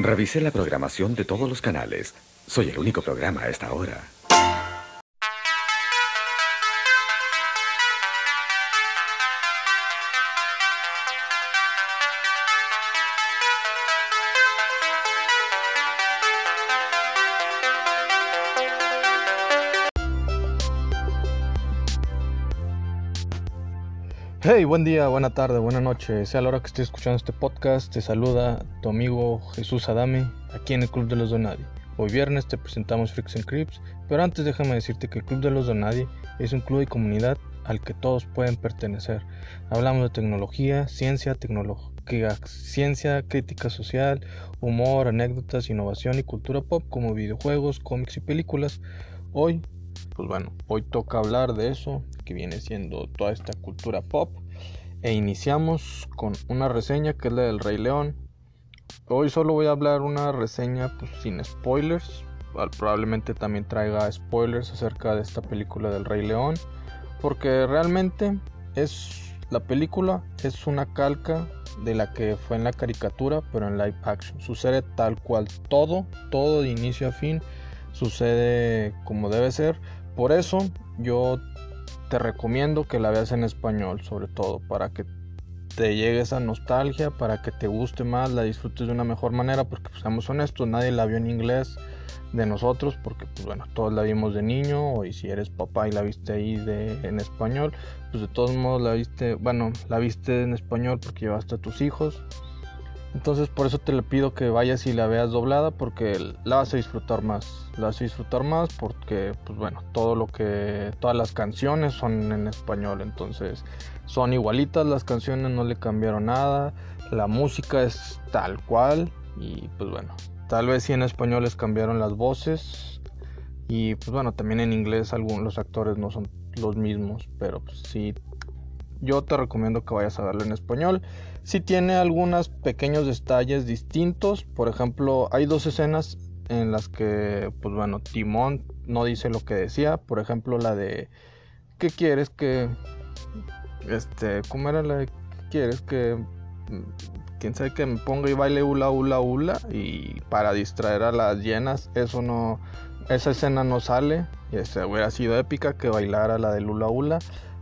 Revisé la programación de todos los canales. Soy el único programa a esta hora. Hey, buen día, buena tarde, buena noche. Sea la hora que estés escuchando este podcast, te saluda tu amigo Jesús Adame aquí en el Club de los Donadi. Hoy viernes te presentamos and Crips, pero antes déjame decirte que el Club de los Donadi es un club y comunidad al que todos pueden pertenecer. Hablamos de tecnología, ciencia, tecnología, ciencia, crítica social, humor, anécdotas, innovación y cultura pop como videojuegos, cómics y películas. Hoy pues bueno, hoy toca hablar de eso, que viene siendo toda esta cultura pop. E iniciamos con una reseña que es la del Rey León. Hoy solo voy a hablar una reseña pues, sin spoilers. Probablemente también traiga spoilers acerca de esta película del Rey León. Porque realmente es la película es una calca de la que fue en la caricatura, pero en live action. Sucede tal cual todo, todo de inicio a fin sucede como debe ser. Por eso yo te recomiendo que la veas en español, sobre todo, para que te llegue esa nostalgia, para que te guste más, la disfrutes de una mejor manera, porque pues, seamos honestos, nadie la vio en inglés de nosotros, porque pues bueno, todos la vimos de niño, y si eres papá y la viste ahí de, en español, pues de todos modos la viste, bueno, la viste en español porque llevaste a tus hijos. Entonces por eso te le pido que vayas y la veas doblada porque la vas a disfrutar más. La vas a disfrutar más porque pues bueno, todo lo que todas las canciones son en español, entonces son igualitas las canciones, no le cambiaron nada. La música es tal cual y pues bueno, tal vez si en español les cambiaron las voces y pues bueno, también en inglés algunos los actores no son los mismos, pero pues sí yo te recomiendo que vayas a verlo en español. Si tiene algunos pequeños detalles distintos. Por ejemplo, hay dos escenas en las que, pues bueno, Timón no dice lo que decía. Por ejemplo, la de ¿qué quieres que este, cómo era la de ¿qué quieres que quién sabe que me ponga y baile hula hula hula y para distraer a las llenas, eso no esa escena no sale, y este, hubiera sido épica que bailara la de hula hula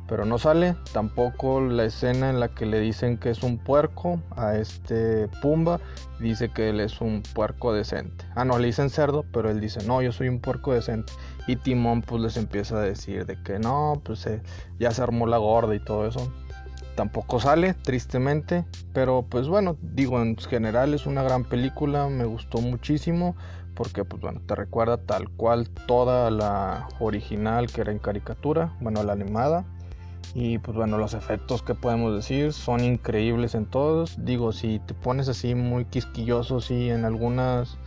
pero no sale. Tampoco la escena en la que le dicen que es un puerco a este Pumba, dice que él es un puerco decente. Ah, no, le dicen cerdo, pero él dice, no, yo soy un puerco decente. Y Timón pues les empieza a decir de que no, pues eh, ya se armó la gorda y todo eso. Tampoco sale, tristemente, pero pues bueno, digo, en general es una gran película, me gustó muchísimo porque pues bueno, te recuerda tal cual toda la original que era en caricatura, bueno, la animada y pues bueno, los efectos que podemos decir son increíbles en todos. Digo, si te pones así muy quisquilloso, sí, en algunas...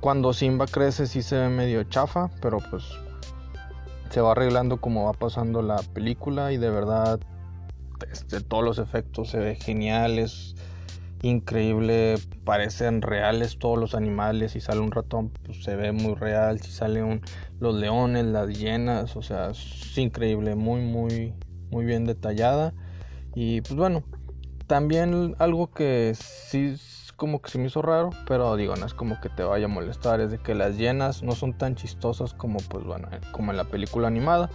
Cuando Simba crece sí se ve medio chafa, pero pues se va arreglando como va pasando la película y de verdad este, todos los efectos se ven geniales, increíble, parecen reales todos los animales, si sale un ratón pues se ve muy real, si salen los leones, las hienas, o sea, es increíble, muy muy muy bien detallada. Y pues bueno, también algo que sí como que se me hizo raro, pero digo, no es como que te vaya a molestar, es de que las llenas no son tan chistosas como pues bueno, como en la película animada.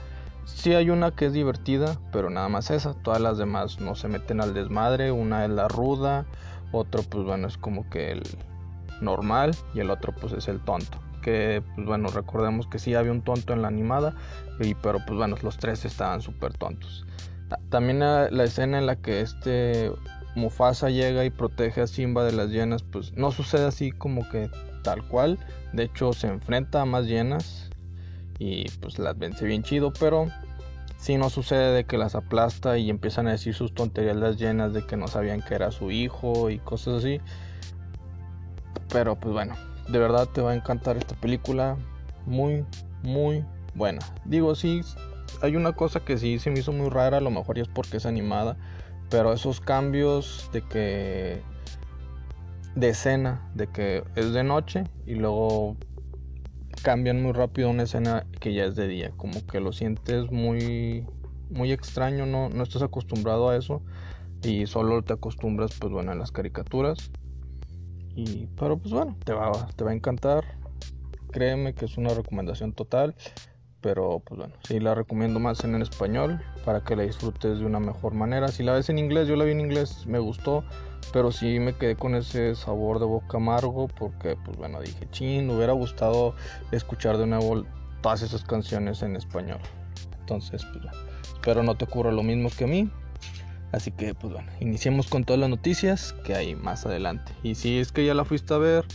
Sí hay una que es divertida, pero nada más esa, todas las demás no se meten al desmadre, una es la ruda, otro pues bueno, es como que el normal y el otro pues es el tonto que pues bueno, recordemos que sí había un tonto en la animada, y, pero pues bueno, los tres estaban súper tontos. También la, escena en la que este Mufasa llega y protege a Simba de las llenas, pues no sucede así como que tal cual, de hecho se enfrenta a más llenas y pues las vence bien chido, pero si no sucede de que las aplasta y empiezan a decir sus tonterías las llenas de que no sabían que era su hijo y cosas así. Pero pues bueno, de verdad te va a encantar esta película. Muy, muy buena. Digo, sí, hay una cosa que sí se me hizo muy rara, a lo mejor ya es porque es animada, pero esos cambios de que de escena, de que es de noche y luego cambian muy rápido una escena que ya es de día, como que lo sientes muy muy extraño, no, no estás acostumbrado a eso y solo te acostumbras pues bueno en las caricaturas Y, pero pues bueno, te va, te va a encantar. Créeme que es una recomendación total. Pero pues bueno, sí la recomiendo más en español para que la disfrutes de una mejor manera. Si la ves en inglés, yo la vi en inglés, me gustó. Pero sí me quedé con ese sabor de boca amargo porque pues bueno, dije, chin, me hubiera gustado escuchar de nuevo todas esas canciones en español. Entonces, pues bueno, espero no te ocurra lo mismo que a mí. Así que, pues bueno, iniciemos con todas las noticias que hay más adelante. Y si es que ya la fuiste a ver,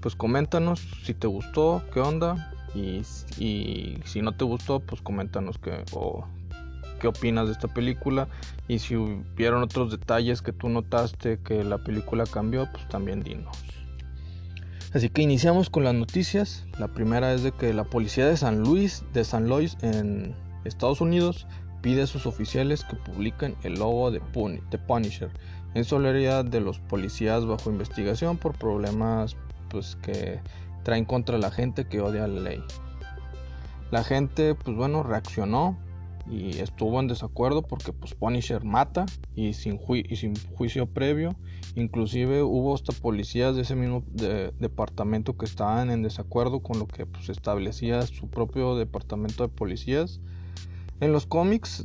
pues coméntanos si te gustó, qué onda. Y, si no te gustó, pues coméntanos qué, o, qué opinas de esta película. Y si hubieron otros detalles que tú notaste que la película cambió, pues también dinos. Así que iniciamos con las noticias. La primera es de que la policía de San Luis, de San Luis en Estados Unidos, pide a sus oficiales que publiquen el logo de, Punisher en solidaridad de los policías bajo investigación por problemas pues, que traen contra la gente que odia la ley. La gente, pues bueno, reaccionó y estuvo en desacuerdo porque pues Punisher mata y sin, y sin juicio previo. Inclusive hubo hasta policías de ese mismo departamento que estaban en desacuerdo con lo que pues, establecía su propio departamento de policías en los cómics.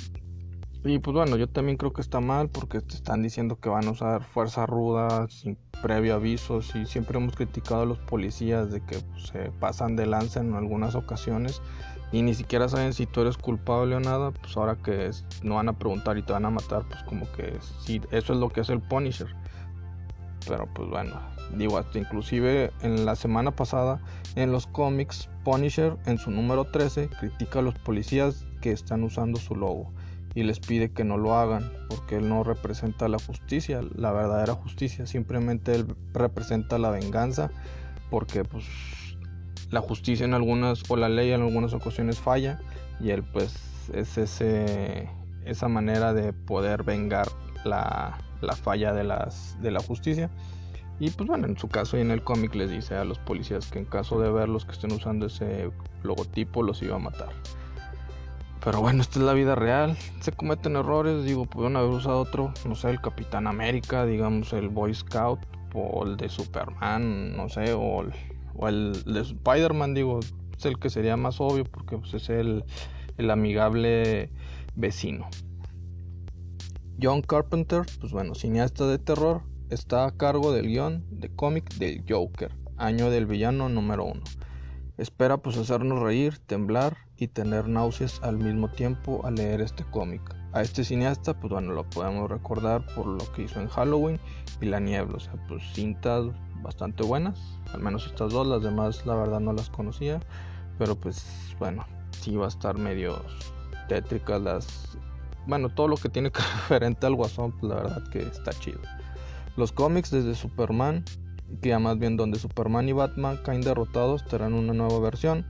Y pues bueno, yo también creo que está mal porque te están diciendo que van a usar fuerza ruda sin previo aviso. Y siempre hemos criticado a los policías de que pues, se pasan de lanza en algunas ocasiones y ni siquiera saben si tú eres culpable o nada. Pues ahora que no van a preguntar y te van a matar, pues como que sí, eso es lo que hace el Punisher. Pero pues bueno, digo, hasta inclusive en la semana pasada en los cómics, Punisher en su número 13 critica a los policías que están usando su logo y les pide que no lo hagan porque él no representa la justicia, la verdadera justicia, simplemente él representa la venganza porque pues la justicia en algunas o la ley en algunas ocasiones falla y él pues es ese esa manera de poder vengar la, la falla de, las, de la justicia. Y pues bueno, en su caso y en el cómic les dice a los policías que en caso de verlos que estén usando ese logotipo los iba a matar. Pero bueno, esta es la vida real. Se cometen errores, digo, pudieron haber usado otro, no sé, el Capitán América, digamos el Boy Scout, o el de Superman, no sé, o el, de Spider-Man, digo, es el que sería más obvio porque pues, es el, el amigable vecino. John Carpenter, pues bueno, cineasta de terror, está a cargo del guion de cómic del Joker, año del villano número uno. Espera pues hacernos reír, temblar y tener náuseas al mismo tiempo al leer este cómic. A este cineasta pues bueno lo podemos recordar por lo que hizo en Halloween y La Niebla, o sea pues cintas bastante buenas, al menos estas dos, las demás la verdad no las conocía, pero pues bueno, sí va a estar medio tétricas las... Bueno, todo lo que tiene que referente al guasón, pues la verdad que está chido. Los cómics desde Superman, que ya más bien donde Superman y Batman caen derrotados, tendrán una nueva versión.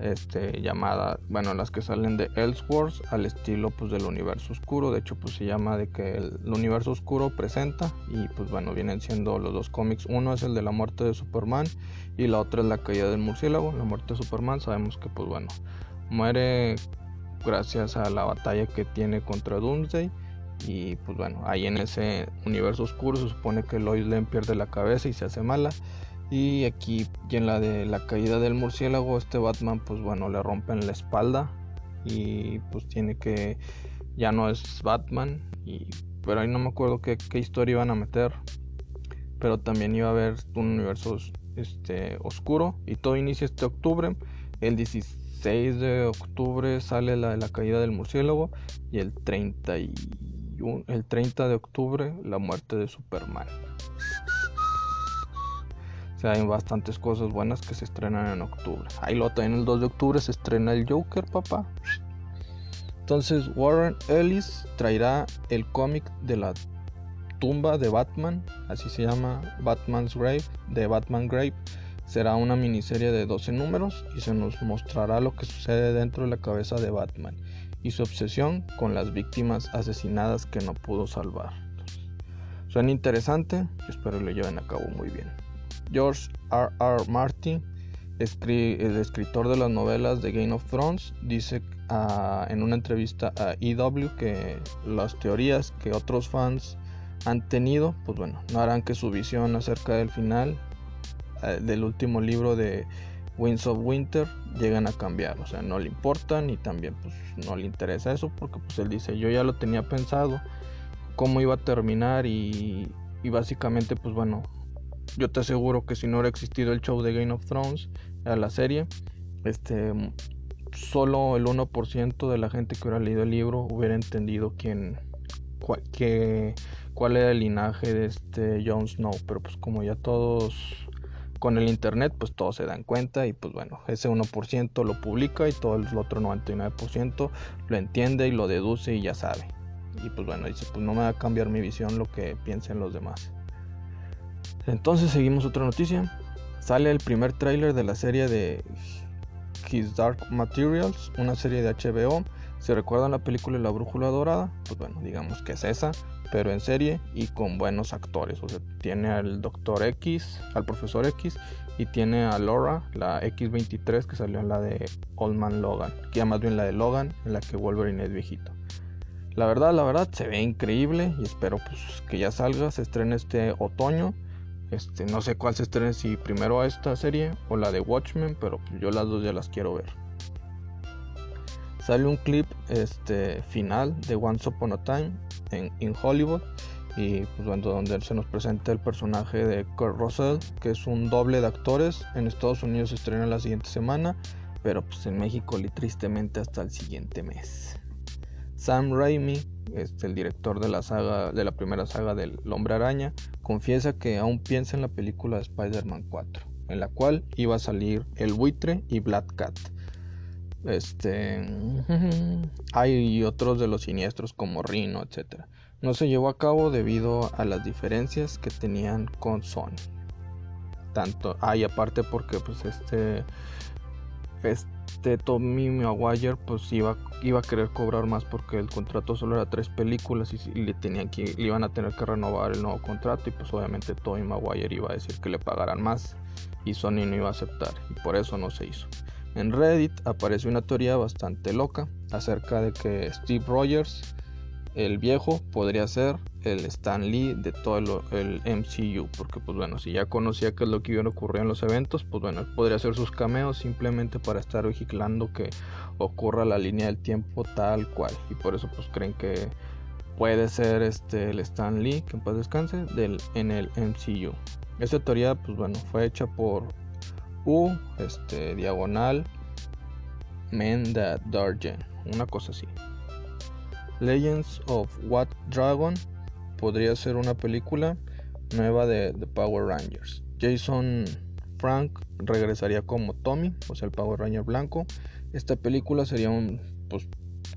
Este, llamada, bueno, las que salen de Elseworlds al estilo pues del universo oscuro, de hecho pues se llama de que el, universo oscuro presenta y pues bueno, vienen siendo los dos cómics, uno es el de la muerte de Superman y la otra es la caída del murciélago, la muerte de Superman, sabemos que pues bueno, muere gracias a la batalla que tiene contra Doomsday y pues bueno, ahí en ese universo oscuro se supone que Lois Lane pierde la cabeza y se hace mala. Y aquí en la de la caída del murciélago, este Batman pues bueno, le rompen la espalda y pues tiene que ya no es Batman y pero ahí no me acuerdo qué, qué historia iban a meter. Pero también iba a haber un universo este, oscuro y todo inicia este octubre. El 16 de octubre sale la de la caída del murciélago y el 30 y el 30 de octubre la muerte de Superman. O sea, hay bastantes cosas buenas que se estrenan en octubre. Ahí lo también el 2 de octubre se estrena el Joker, papá. Entonces Warren Ellis traerá el cómic de la tumba de Batman, así se llama Batman's Grave, de Batman Grave. Será una miniserie de 12 números y se nos mostrará lo que sucede dentro de la cabeza de Batman y su obsesión con las víctimas asesinadas que no pudo salvar. Suena interesante, espero lo lleven a cabo muy bien. George R. R. Martin, el escritor de las novelas de Game of Thrones, dice ah, en una entrevista a EW que las teorías que otros fans han tenido, pues bueno, no harán que su visión acerca del final eh, del último libro de Winds of Winter llegan a cambiar, o sea, no le importan y también pues no le interesa eso porque pues él dice, yo ya lo tenía pensado, cómo iba a terminar y, y básicamente pues bueno, yo te aseguro que si no hubiera existido el show de Game of Thrones, a la serie, este solo el 1% de la gente que hubiera leído el libro hubiera entendido quién cuál, cuál era el linaje de este Jon Snow, pero pues como ya todos con el internet pues todos se dan cuenta y pues bueno, ese 1% lo publica y todo el otro 99% lo entiende y lo deduce y ya sabe. Y pues bueno, dice, pues no me va a cambiar mi visión lo que piensen los demás. Entonces seguimos otra noticia. Sale el primer tráiler de la serie de His Dark Materials, una serie de HBO. Si recuerdan la película La Brújula Dorada, pues bueno, digamos que es esa pero en serie y con buenos actores. O sea, tiene al Doctor X, al Profesor X y tiene a Laura, la X23 que salió en la de Old Man Logan, que ya más bien la de Logan, en la que Wolverine es viejito. La verdad, la verdad, se ve increíble y espero pues, que ya salga, se estrene este otoño. Este, no sé cuál se estrene, si primero a esta serie o la de Watchmen, pero pues, yo las dos ya las quiero ver. Sale un clip este, final de Once Upon a Time en, Hollywood y pues bueno, donde se nos presenta el personaje de Kurt Russell, que es un doble de actores. En Estados Unidos se estrena la siguiente semana, pero pues en México tristemente hasta el siguiente mes. Sam Raimi, este, el director de la saga de la primera saga del Hombre Araña, confiesa que aún piensa en la película de Spider-Man 4, en la cual iba a salir el buitre y Black Cat. Este hay otros de los siniestros como Rhino, etc. No se llevó a cabo debido a las diferencias que tenían con Sony. Tanto, hay aparte porque pues este este Tommy Maguire pues iba, iba a querer cobrar más porque el contrato solo era tres películas y, le tenían que le iban a tener que renovar el nuevo contrato y pues obviamente Tommy Maguire iba a decir que le pagaran más y Sony no iba a aceptar y por eso no se hizo. En Reddit aparece una teoría bastante loca acerca de que Steve Rogers, el viejo, podría ser el Stan Lee de todo el, MCU. Porque pues bueno, si ya conocía qué es lo que iba a ocurrir en los eventos, pues bueno, él podría hacer sus cameos simplemente para estar vigilando que ocurra la línea del tiempo tal cual. Y por eso pues creen que puede ser este el Stan Lee, que en paz descanse, en el MCU. Esta teoría pues bueno, fue hecha por U, este, diagonal, Men That Dargen, una cosa así. Legends of What Dragon podría ser una película nueva de, The Power Rangers. Jason Frank regresaría como Tommy, o sea, el Power Ranger blanco. Esta película sería un, pues,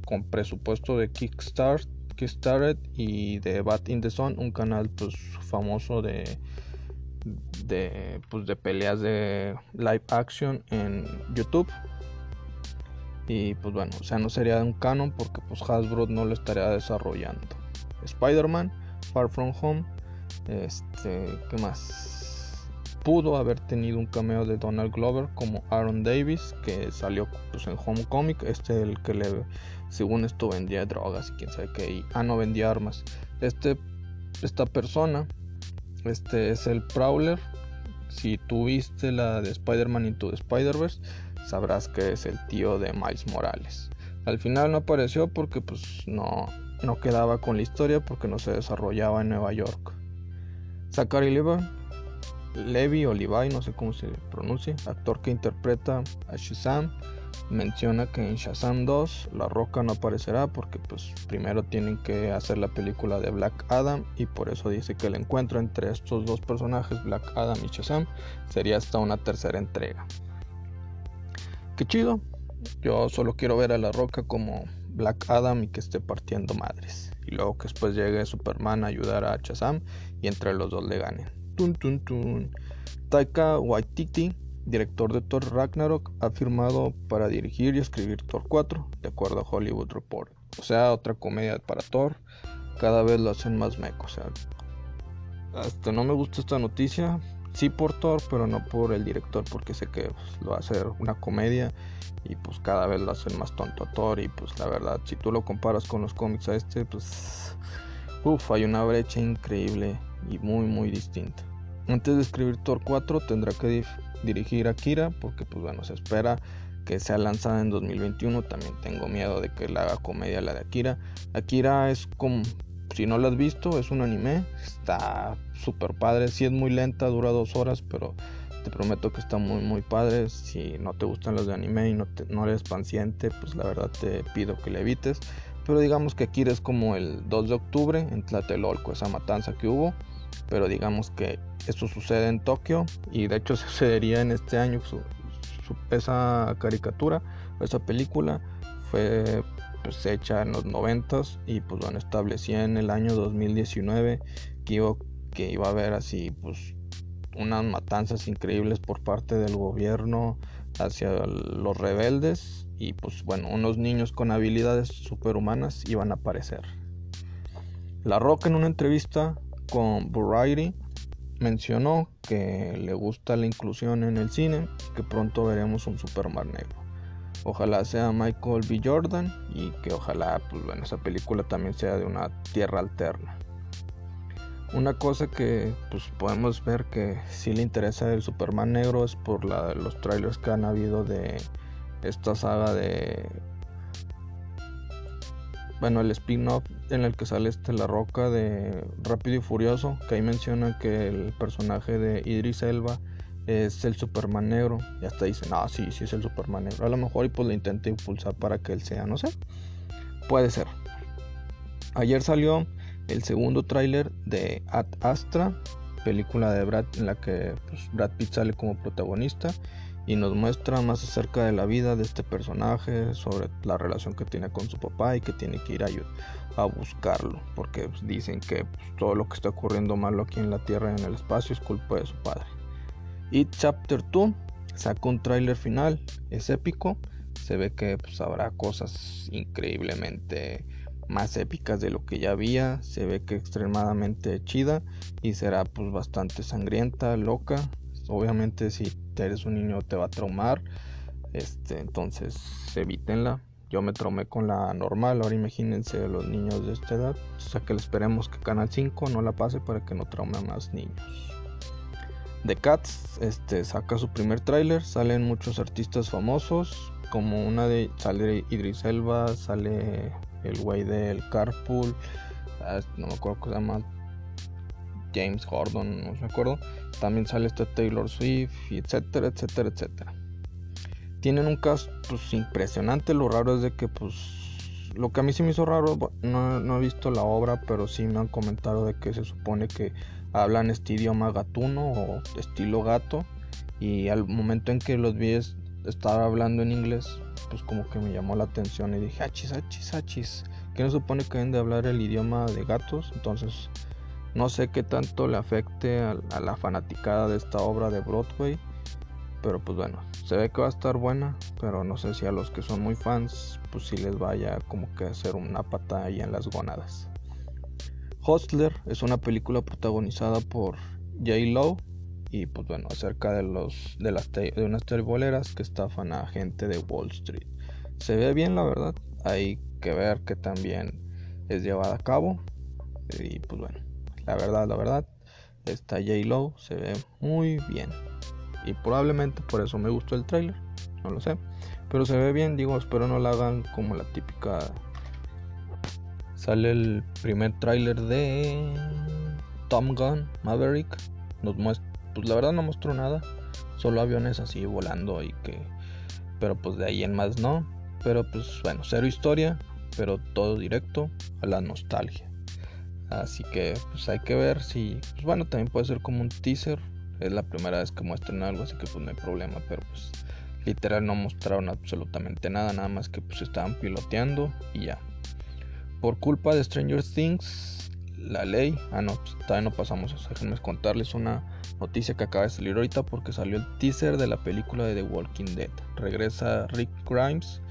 con presupuesto de Kickstart, Kickstarter y de Bat in the Sun, un canal pues famoso de de, pues, de peleas de live action en YouTube. Y pues bueno, o sea, no sería un canon porque pues Hasbro no lo estaría desarrollando. Spider-Man, Far From Home, este, ¿qué más? Pudo haber tenido un cameo de Donald Glover como Aaron Davis, que salió pues, en Homecoming, este el que le, según esto vendía drogas y quién sabe qué, ah no vendía armas. Este, esta persona este es el Prowler. Si tuviste la de Spider-Man Into the Spider-Verse, sabrás que es el tío de Miles Morales. Al final no apareció porque pues no, no quedaba con la historia porque no se desarrollaba en Nueva York. Zachary Levi, Levi o no sé cómo se pronuncia, actor que interpreta a Shazam, menciona que en Shazam 2 La Roca no aparecerá porque pues primero tienen que hacer la película de Black Adam y por eso dice que el encuentro entre estos dos personajes, Black Adam y Shazam, sería hasta una tercera entrega. Qué chido. Yo solo quiero ver a La Roca como Black Adam y que esté partiendo madres. Y luego que después llegue Superman a ayudar a Shazam y entre los dos le ganen. Tun, tun, tun. Taika Waititi director de Thor Ragnarok, ha firmado para dirigir y escribir Thor 4, de acuerdo a Hollywood Report. O sea, otra comedia para Thor. Cada vez lo hacen más meco. O sea, hasta no me gusta esta noticia. Sí por Thor, pero no por el director, porque sé que pues, lo va a hacer una comedia y pues cada vez lo hacen más tonto a Thor. Y pues la verdad, si tú lo comparas con los cómics a este, pues uff, hay una brecha increíble y muy, muy distinta. Antes de escribir Thor 4 tendrá que dirigir Akira porque pues bueno, se espera que sea lanzada en 2021. También tengo miedo de que la haga comedia la de Akira. Akira es como, si no la has visto, es un anime. Está súper padre. Si es muy lenta, dura dos horas, pero te prometo que está muy muy padre. Si no te gustan los de anime y no, no eres paciente, pues la verdad te pido que le evites. Pero digamos que Akira es como el 2 de octubre en Tlatelolco, esa matanza que hubo. Pero digamos que esto sucede en Tokio y de hecho sucedería en este año. Esa caricatura, esa película fue pues, hecha en los 90 y pues bueno, establecía en el año 2019 que iba, que iba a haber así pues unas matanzas increíbles por parte del gobierno hacia los rebeldes y pues bueno, unos niños con habilidades superhumanas iban a aparecer. La Roca en una entrevista con Variety mencionó que le gusta la inclusión en el cine, que pronto veremos un Superman negro. Ojalá sea Michael B. Jordan y que ojalá pues bueno, esa película también sea de una tierra alterna. Una cosa que pues podemos ver que si le interesa el Superman negro es por los trailers que han habido de esta saga de bueno, el spin-off en el que sale este La Roca de Rápido y Furioso, que ahí menciona que el personaje de Idris Elba es el Superman negro. Y hasta dicen, ah, sí, sí es el Superman negro. A lo mejor y pues lo intenta impulsar para que él sea, no sé. Puede ser. Ayer salió el segundo tráiler de Ad Astra, película de Brad en la que pues, Brad Pitt sale como protagonista y nos muestra más acerca de la vida de este personaje, sobre la relación que tiene con su papá y que tiene que ir a, a buscarlo, porque pues, dicen que pues, todo lo que está ocurriendo malo aquí en la Tierra y en el espacio es culpa de su padre. Y Chapter 2 saca un tráiler final, es épico, se ve que pues, habrá cosas increíblemente más épicas de lo que ya había, se ve que extremadamente chida y será pues bastante sangrienta, loca, obviamente si eres un niño te va a traumar. Este, entonces evítenla. Yo me traumé con la normal, ahora imagínense los niños de esta edad. O sea que le esperemos que Canal 5 no la pase para que no traume a más niños. The Cats este, saca su primer tráiler, salen muchos artistas famosos, como una de sale Idris Elba, sale el güey del Carpool, ah, no me acuerdo cómo se llama, James Gordon, no me acuerdo. También sale este Taylor Swift, etcétera, etcétera, etcétera. Tienen un cast pues impresionante. Lo raro es de que pues lo que a mí sí me hizo raro, no, no, he visto la obra, pero sí me han comentado de que se supone que hablan este idioma gatuno o estilo gato. Y al momento en que los vi estar hablando en inglés, pues como que me llamó la atención y dije, achis, achis, achis. Que no supone que deben de hablar el idioma de gatos. Entonces no sé qué tanto le afecte a, la fanaticada de esta obra de Broadway. Pero pues bueno, se ve que va a estar buena. Pero no sé si a los que son muy fans, pues si les vaya como que hacer una pata ahí en las gonadas. Hostler es una película protagonizada por J. Lowe. Y pues bueno, acerca de los de las de unas terboleras que estafan a gente de Wall Street. Se ve bien la verdad. Hay que ver que también es llevada a cabo. Y pues bueno. La verdad, la verdad, esta J-Lo se ve muy bien. Y probablemente por eso me gustó el trailer. No lo sé. Pero se ve bien, digo, espero no la hagan como la típica. Sale el primer trailer de Tom Gunn, Maverick. Nos muestra, pues la verdad no mostró nada. Solo aviones así volando y que. Pero pues de ahí en más no. Pero pues bueno, cero historia. Pero todo directo a la nostalgia. Así que pues hay que ver si, pues bueno, también puede ser como un teaser. Es la primera vez que muestran algo, así que pues no hay problema, pero pues literal no mostraron absolutamente nada, nada más que pues estaban piloteando y ya. Por culpa de Stranger Things, la ley, ah no, pues, todavía no pasamos eso, déjenme contarles una noticia que acaba de salir ahorita porque salió el teaser de la película de The Walking Dead. Regresa Rick Grimes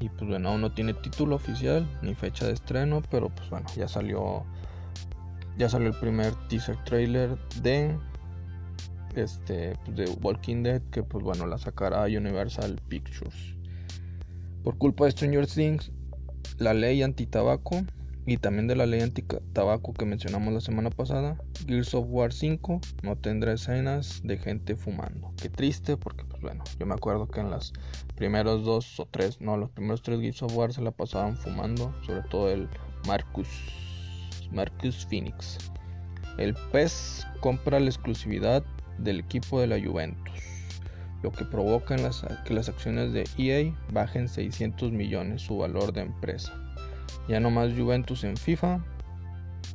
y pues bueno, aún no tiene título oficial ni fecha de estreno, pero pues bueno, ya salió ya salió el primer teaser trailer de este pues, de Walking Dead que pues bueno la sacará Universal Pictures por culpa de Stranger Things la ley antitabaco y también de la ley anti-tabaco que mencionamos la semana pasada, Gears of War 5 no tendrá escenas de gente fumando. Qué triste porque pues bueno, yo me acuerdo que en las primeros dos o tres, no, los primeros tres Gears of War se la pasaban fumando, sobre todo el Marcus Marcus Phoenix. El PES compra la exclusividad del equipo de la Juventus, lo que provoca que las acciones de EA bajen 600 millones su valor de empresa. Ya no más Juventus en FIFA.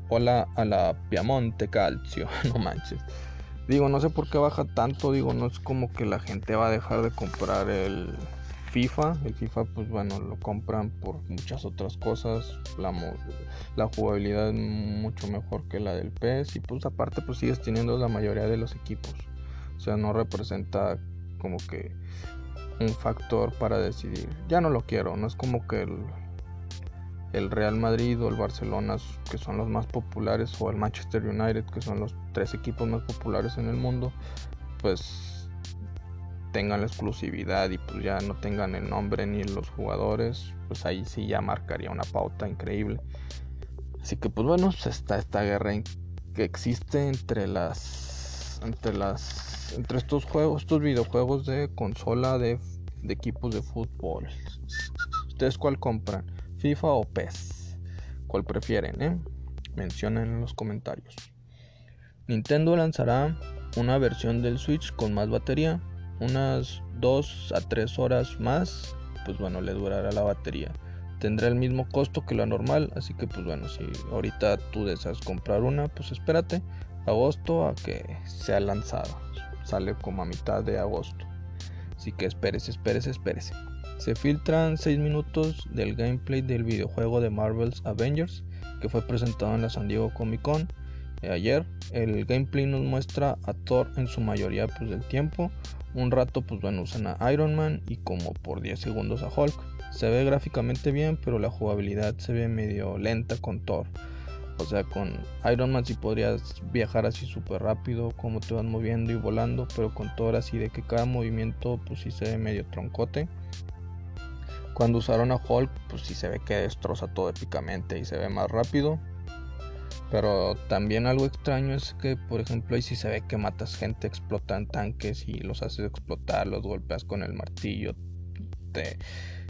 Hola a la Piamonte Calcio, no manches. Digo, no sé por qué baja tanto, digo, no es como que la gente va a dejar de comprar el FIFA. El FIFA, pues bueno, lo compran por muchas otras cosas. La, la jugabilidad es mucho mejor que la del PES. Y pues aparte, pues sigues teniendo la mayoría de los equipos. O sea, no representa como que un factor para decidir. Ya no lo quiero, no es como que el, el Real Madrid o el Barcelona, que son los más populares, o el Manchester United, que son los tres equipos más populares en el mundo, pues tengan la exclusividad y pues ya no tengan el nombre ni los jugadores, pues ahí sí ya marcaría una pauta increíble. Así que pues bueno, pues está esta guerra que existe entre las entre las entre estos juegos, estos videojuegos de consola de, equipos de fútbol. ¿Ustedes cuál compran? FIFA o PES. ¿Cuál prefieren? Eh? Mencionen en los comentarios. Nintendo lanzará una versión del Switch con más batería, unas 2 a 3 horas más, pues bueno, le durará la batería. Tendrá el mismo costo que la normal, así que pues bueno, si ahorita tú deseas comprar una, pues espérate agosto a que sea lanzada. Sale como a mitad de agosto. Así que espérese, espérese, espérese. Se filtran 6 minutos del gameplay del videojuego de Marvel's Avengers que fue presentado en la San Diego Comic Con eh, ayer. El gameplay nos muestra a Thor en su mayoría pues, del tiempo. Un rato pues bueno usan a Iron Man y como por 10 segundos a Hulk. Se ve gráficamente bien pero la jugabilidad se ve medio lenta con Thor. O sea, con Iron Man si podrías viajar así súper rápido, como te van moviendo y volando, pero con Thor así de que cada movimiento pues sí se ve medio troncote. Cuando usaron a Hulk, pues sí se ve que destroza todo épicamente y se ve más rápido. Pero también algo extraño es que, por ejemplo, ahí sí se ve que matas gente, explotan tanques y los haces explotar, los golpeas con el martillo. Te,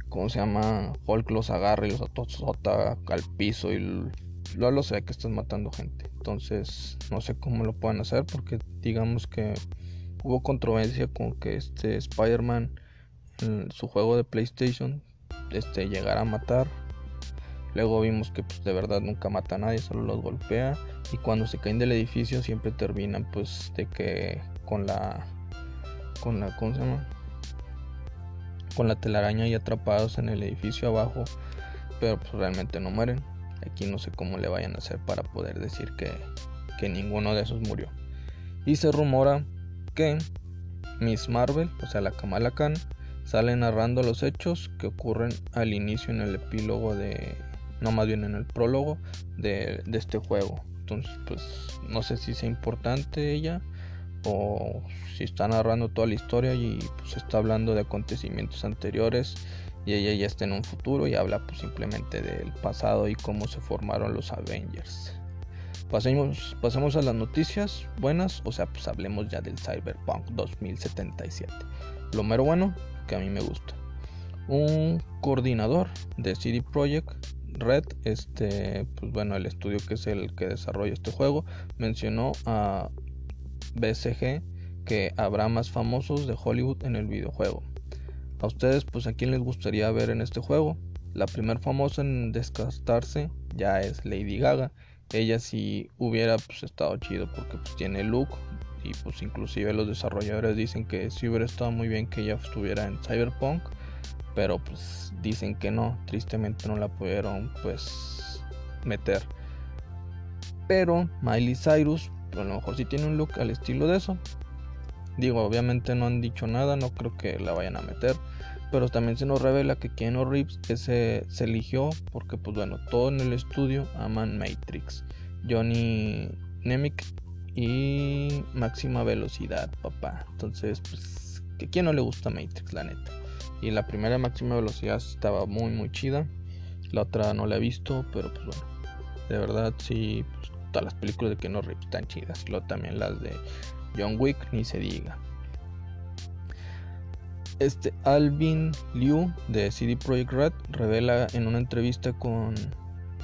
¿Cómo se llama? Hulk los agarra y los atozota al piso y luego se ve que estás matando gente. Entonces, no sé cómo lo pueden hacer porque digamos que hubo controversia con que este Spider-Man en su juego de PlayStation este, llegar a matar. Luego vimos que pues, de verdad nunca mata a nadie, solo los golpea. Y cuando se caen del edificio siempre terminan pues de que con la... Con la... ¿Cómo se llama? Con la telaraña y atrapados en el edificio abajo. Pero pues realmente no mueren. Aquí no sé cómo le vayan a hacer para poder decir que, que ninguno de esos murió. Y se rumora que Miss Marvel, o sea la Kamala Khan, sale narrando los hechos que ocurren al inicio en el epílogo de, no más bien en el prólogo de, este juego. Entonces, pues no sé si sea importante ella o si está narrando toda la historia y pues está hablando de acontecimientos anteriores y ella ya está en un futuro y habla pues simplemente del pasado y cómo se formaron los Avengers. Pasemos, pasemos a las noticias buenas, o sea, pues hablemos ya del Cyberpunk 2077. Lo mero bueno que a mí me gusta. Un coordinador de CD Projekt Red, este, pues bueno, el estudio que es el que desarrolla este juego, mencionó a BCG que habrá más famosos de Hollywood en el videojuego. A ustedes, pues a quién les gustaría ver en este juego. La primer famosa en desgastarse ya es Lady Gaga. Ella si hubiera pues estado chido porque pues tiene look y pues inclusive los desarrolladores dicen que sí hubiera estado muy bien que ella estuviera en Cyberpunk, pero pues dicen que no, tristemente no la pudieron pues meter. Pero Miley Cyrus, pues, a lo mejor sí tiene un look al estilo de eso. Digo, obviamente no han dicho nada, no creo que la vayan a meter. Pero también se nos revela que Keanu Reeves ese, se eligió porque, pues bueno, todo en el estudio aman Matrix. Johnny Nemec y máxima velocidad, papá. Entonces, pues, que quién no le gusta Matrix, la neta. Y la primera máxima velocidad estaba muy, muy chida. La otra no la he visto, pero pues bueno. De verdad, sí, pues, todas las películas de Keanu Reeves están chidas. Luego también las de John Wick, ni se diga. Este Alvin Liu de CD Projekt Red revela en una entrevista con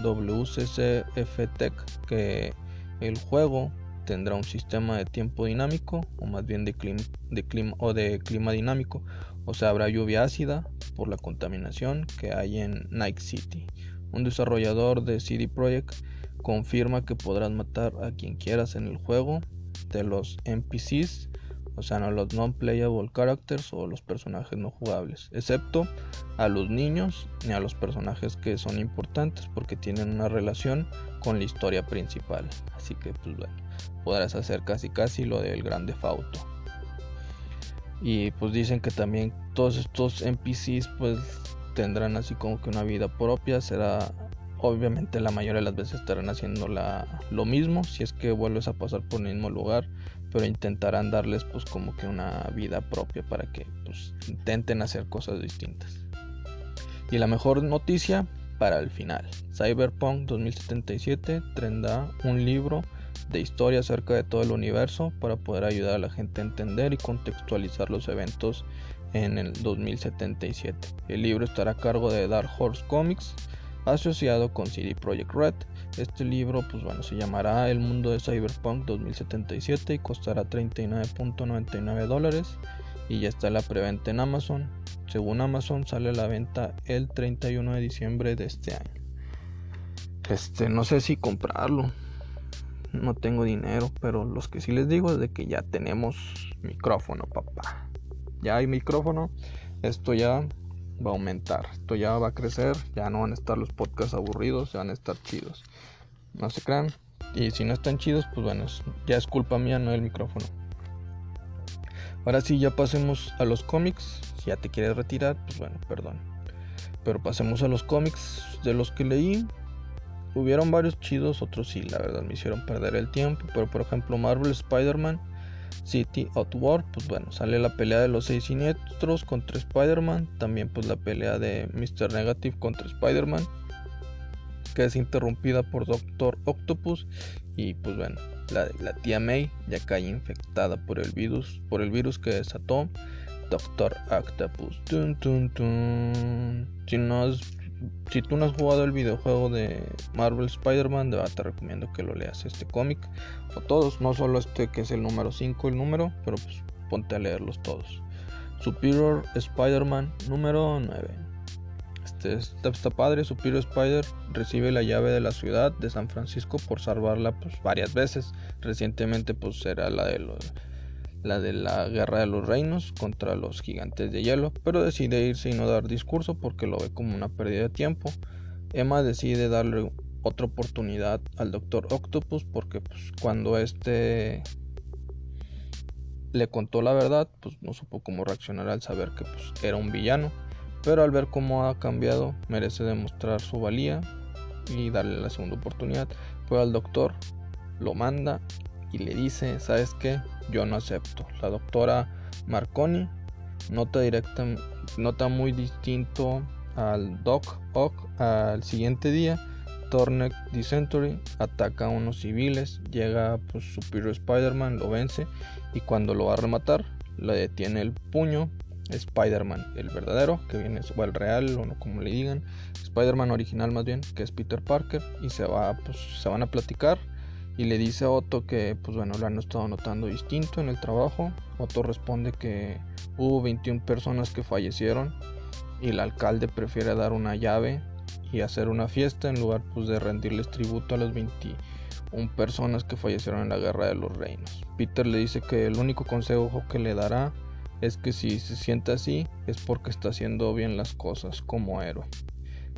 WCCF Tech que el juego tendrá un sistema de tiempo dinámico o más bien de clima, de clima o de clima dinámico o sea habrá lluvia ácida por la contaminación que hay en Night City un desarrollador de CD Projekt confirma que podrás matar a quien quieras en el juego de los NPCs o sea, no los non-playable characters o los personajes no jugables, excepto a los niños ni a los personajes que son importantes porque tienen una relación con la historia principal. Así que, pues bueno, podrás hacer casi casi lo del grande fauto. Y pues dicen que también todos estos NPCs pues tendrán así como que una vida propia, será obviamente la mayoría de las veces estarán haciendo lo mismo si es que vuelves a pasar por el mismo lugar pero intentarán darles pues como que una vida propia para que pues intenten hacer cosas distintas. Y la mejor noticia para el final. Cyberpunk 2077 tendrá un libro de historia acerca de todo el universo para poder ayudar a la gente a entender y contextualizar los eventos en el 2077 el libro estará a cargo de Dark Horse Comics asociado con CD Projekt Red. Este libro, pues bueno, se llamará El mundo de Cyberpunk 2077 y costará 39.99 dólares y ya está la preventa en Amazon. Según Amazon sale a la venta el 31 de diciembre de este año. Este, no sé si comprarlo. No tengo dinero, pero los que sí les digo es de que ya tenemos micrófono, papá. Ya hay micrófono. Esto ya va a aumentar. Esto ya va a crecer, ya no van a estar los podcasts aburridos, ya van a estar chidos. No se crean. Y si no están chidos, pues bueno, ya es culpa mía, no el micrófono. Ahora sí, ya pasemos a los cómics. Si ya te quieres retirar, pues bueno, perdón. Pero pasemos a los cómics de los que leí. Hubieron varios chidos, otros sí, la verdad me hicieron perder el tiempo. Pero por ejemplo, Marvel Spider-Man City Outward, pues bueno, sale la pelea de los seis siniestros contra Spider-Man, también pues la pelea de Mr. Negative contra Spider-Man, que es interrumpida por Doctor Octopus y pues bueno, la, la tía May ya cae infectada por el virus, por el virus que desató Doctor Octopus. Si no has si tú no has jugado el videojuego de Marvel Spider-Man, te recomiendo que lo leas este cómic. O todos, no solo este que es el número 5 el número, pero pues ponte a leerlos todos. Superior Spider-Man número 9. Este está, padre, Superior Spider recibe la llave de la ciudad de San Francisco por salvarla pues varias veces. Recientemente pues era la de los la de la guerra de los reinos contra los gigantes de hielo, pero decide irse y no dar discurso porque lo ve como una pérdida de tiempo. Emma decide darle otra oportunidad al Doctor Octopus porque pues, cuando este le contó la verdad, pues no supo cómo reaccionar al saber que pues, era un villano, pero al ver cómo ha cambiado merece demostrar su valía y darle la segunda oportunidad. Pero al doctor lo manda y le dice, ¿sabes qué? Yo no acepto. La doctora Marconi nota directa, nota muy distinto al Doc Ock al siguiente día. Tornek Dysentery ataca a unos civiles, llega pues, Superior Spider-Man, lo vence y cuando lo va a rematar, le detiene el puño. Spider-Man, el verdadero, que viene, o el real, o no como le digan, Spider-Man original más bien, que es Peter Parker, y se va, pues, se van a platicar y le dice a Otto que pues bueno lo han estado notando distinto en el trabajo. Otto responde que hubo 21 personas que fallecieron y el alcalde prefiere dar una llave y hacer una fiesta en lugar pues de rendirles tributo a las 21 personas que fallecieron en la guerra de los reinos. Peter le dice que el único consejo que le dará es que si se siente así es porque está haciendo bien las cosas como héroe.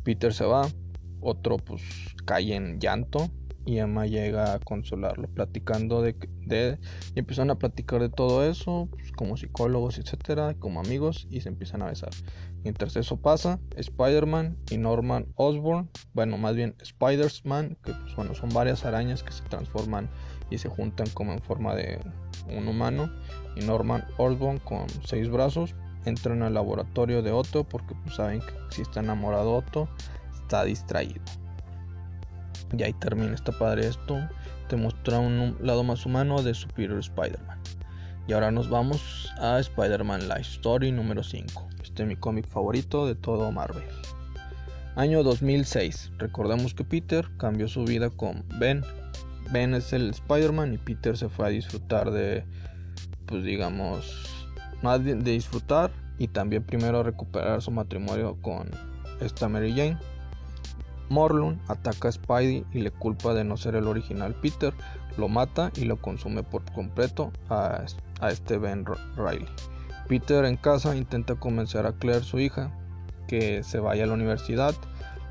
Peter se va, otro pues cae en llanto y Emma llega a consolarlo, platicando de, y empiezan a platicar de todo eso, pues, como psicólogos, etcétera, como amigos, y se empiezan a besar. Mientras eso pasa, Spider-Man y Norman Osborn, bueno, más bien Spider-Man, que pues, bueno, son varias arañas que se transforman y se juntan como en forma de un humano, y Norman Osborn con seis brazos, entran al laboratorio de Otto porque pues, saben que si está enamorado Otto, está distraído. Y ahí termina, está padre esto. Te muestra un lado más humano de Superior Spider-Man. Y ahora nos vamos a Spider-Man Life Story número 5. Este es mi cómic favorito de todo Marvel. Año 2006. Recordemos que Peter cambió su vida con Ben. Ben es el Spider-Man y Peter se fue a disfrutar de, pues digamos, más de, disfrutar y también primero recuperar su matrimonio con esta Mary Jane. Morlun ataca a Spidey y le culpa de no ser el original Peter, lo mata y lo consume por completo a, este Ben Riley. Peter en casa intenta convencer a Claire, su hija, que se vaya a la universidad.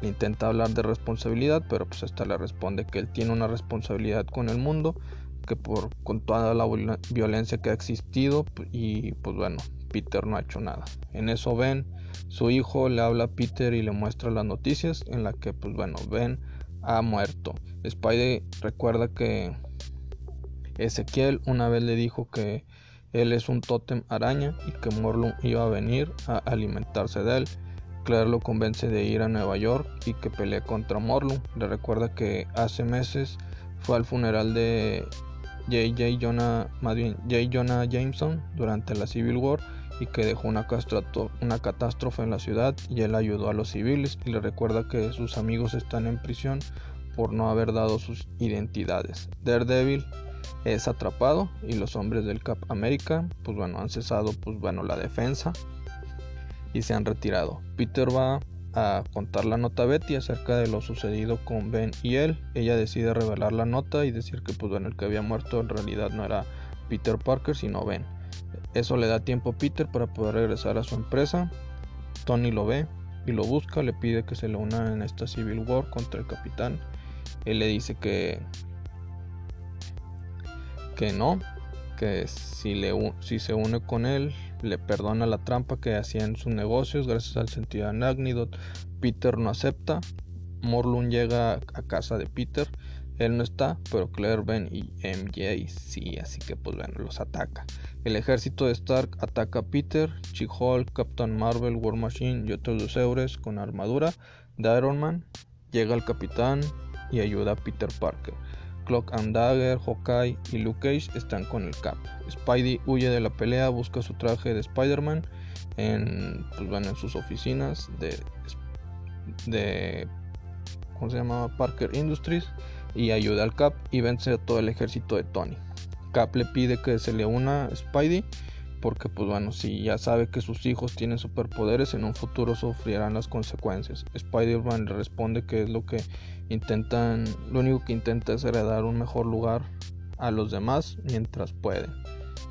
Le intenta hablar de responsabilidad, pero pues esta le responde que él tiene una responsabilidad con el mundo, que por con toda la violencia que ha existido y pues bueno, Peter no ha hecho nada. En eso Ben, su hijo, le habla a Peter y le muestra las noticias en la que pues bueno, Ben ha muerto. Spidey recuerda que Ezequiel una vez le dijo que él es un tótem araña y que Morlun iba a venir a alimentarse de él. Claire lo convence de ir a Nueva York y que pelee contra Morlun. Le recuerda que hace meses fue al funeral de J.J. Jonah, Jonah Jameson durante la Civil War y que dejó una, una catástrofe en la ciudad y él ayudó a los civiles y le recuerda que sus amigos están en prisión por no haber dado sus identidades. Daredevil es atrapado y los hombres del Cap América pues bueno han cesado pues bueno la defensa y se han retirado. Peter va a contar la nota a Betty acerca de lo sucedido con Ben y él. Ella decide revelar la nota y decir que pues bueno el que había muerto en realidad no era Peter Parker sino Ben. Eso le da tiempo a Peter para poder regresar a su empresa. Tony lo ve y lo busca, le pide que se le una en esta Civil War contra el capitán. Él le dice que que no, que si, le, si se une con él, le perdona la trampa que hacía en sus negocios gracias al sentido de Agnidot. Peter no acepta. Morlun llega a casa de Peter. Él no está, pero Claire, Ben y MJ sí, así que pues bueno, los ataca. El ejército de Stark ataca a Peter, She-Hulk, Captain Marvel, War Machine y otros dos héroes con armadura de Iron Man. Llega el capitán y ayuda a Peter Parker. Clock and Dagger, Hawkeye y Luke Cage están con el Cap. Spidey huye de la pelea, busca su traje de Spider-Man en, pues en sus oficinas de, de ¿cómo se llama? Parker Industries y ayuda al Cap y vence a todo el ejército de Tony. Cap le pide que se le una a Spidey porque pues bueno, si ya sabe que sus hijos tienen superpoderes, en un futuro sufrirán las consecuencias. Spider-Man responde que es lo que intentan, lo único que intenta es heredar un mejor lugar a los demás mientras puede.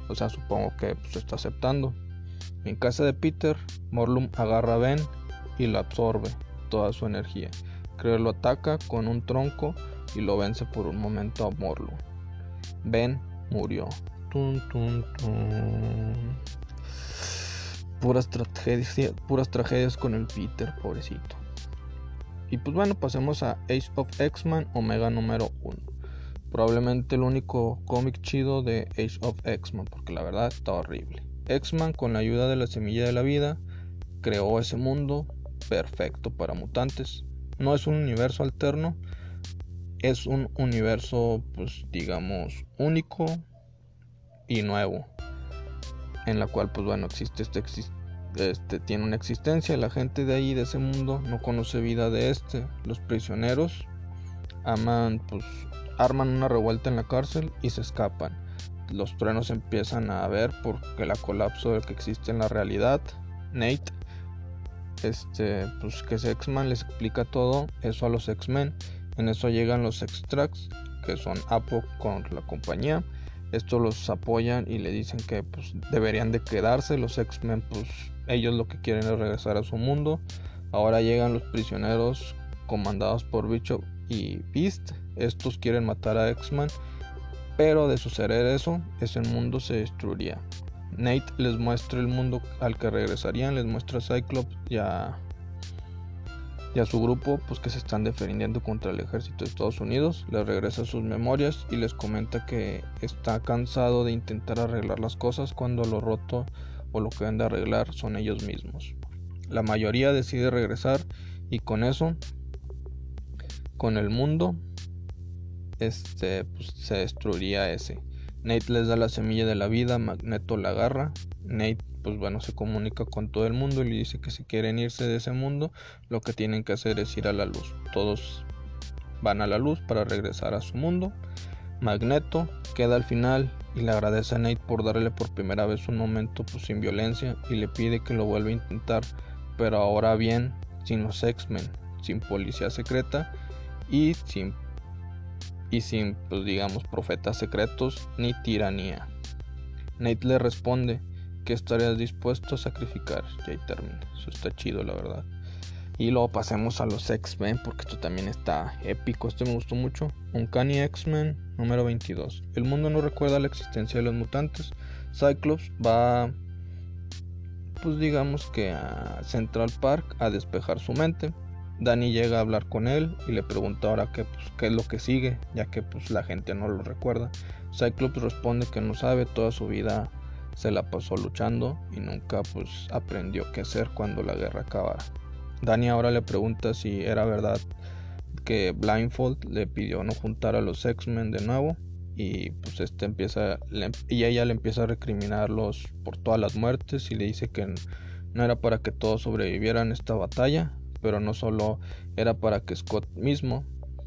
O sea, supongo que pues, está aceptando. En casa de Peter, Morlum agarra a Ben y lo absorbe toda su energía. Creo lo ataca con un tronco y lo vence por un momento a Morlum. Ben murió. Puras tragedias, puras tragedias con el Peter, pobrecito. Y pues bueno, pasemos a Age of X-Men Omega número 1. Probablemente el único cómic chido de Age of X-Men, porque la verdad está horrible. X-Men, con la ayuda de la semilla de la vida, creó ese mundo perfecto para mutantes. No es un universo alterno, es un universo, pues digamos, único, y nuevo en la cual pues bueno existe este, este tiene una existencia la gente de ahí de ese mundo no conoce vida de este los prisioneros aman pues arman una revuelta en la cárcel y se escapan. Los truenos empiezan a ver porque la colapso que existe en la realidad Nate este pues que es X-Men les explica todo eso a los X-Men en eso llegan los extracts que son Apo con la compañía estos los apoyan y le dicen que pues, deberían de quedarse. Los X-Men, pues ellos lo que quieren es regresar a su mundo. Ahora llegan los prisioneros comandados por Bishop y Beast. Estos quieren matar a X-Men. Pero de suceder eso, ese mundo se destruiría. Nate les muestra el mundo al que regresarían. Les muestra a Cyclops y a y a su grupo pues que se están defendiendo contra el ejército de Estados Unidos, les regresa sus memorias y les comenta que está cansado de intentar arreglar las cosas cuando lo roto o lo que ven de arreglar son ellos mismos. La mayoría decide regresar y con eso, con el mundo, este, pues, se destruiría ese. Nate les da la semilla de la vida, Magneto la agarra. Nate, pues bueno, se comunica con todo el mundo y le dice que si quieren irse de ese mundo, lo que tienen que hacer es ir a la luz. Todos van a la luz para regresar a su mundo. Magneto queda al final y le agradece a Nate por darle por primera vez un momento pues, sin violencia y le pide que lo vuelva a intentar, pero ahora bien, sin los X-Men, sin policía secreta y sin, y sin pues, digamos, profetas secretos ni tiranía. Nate le responde que estarías dispuesto a sacrificar. Y ahí termina. Eso está chido, la verdad. Y luego pasemos a los X-Men, porque esto también está épico. Este me gustó mucho. Uncanny X-Men número 22. El mundo no recuerda la existencia de los mutantes. Cyclops va, pues digamos que a Central Park a despejar su mente. Danny llega a hablar con él y le pregunta ahora qué, pues, qué es lo que sigue, ya que pues la gente no lo recuerda. Cyclops responde que no sabe, toda su vida se la pasó luchando y nunca pues aprendió qué hacer cuando la guerra acabara. Danny ahora le pregunta si era verdad que Blindfold le pidió no juntar a los X-Men de nuevo y pues este empieza y ella le empieza a recriminarlos por todas las muertes y le dice que no era para que todos sobrevivieran esta batalla, pero no solo era para que Scott mismo,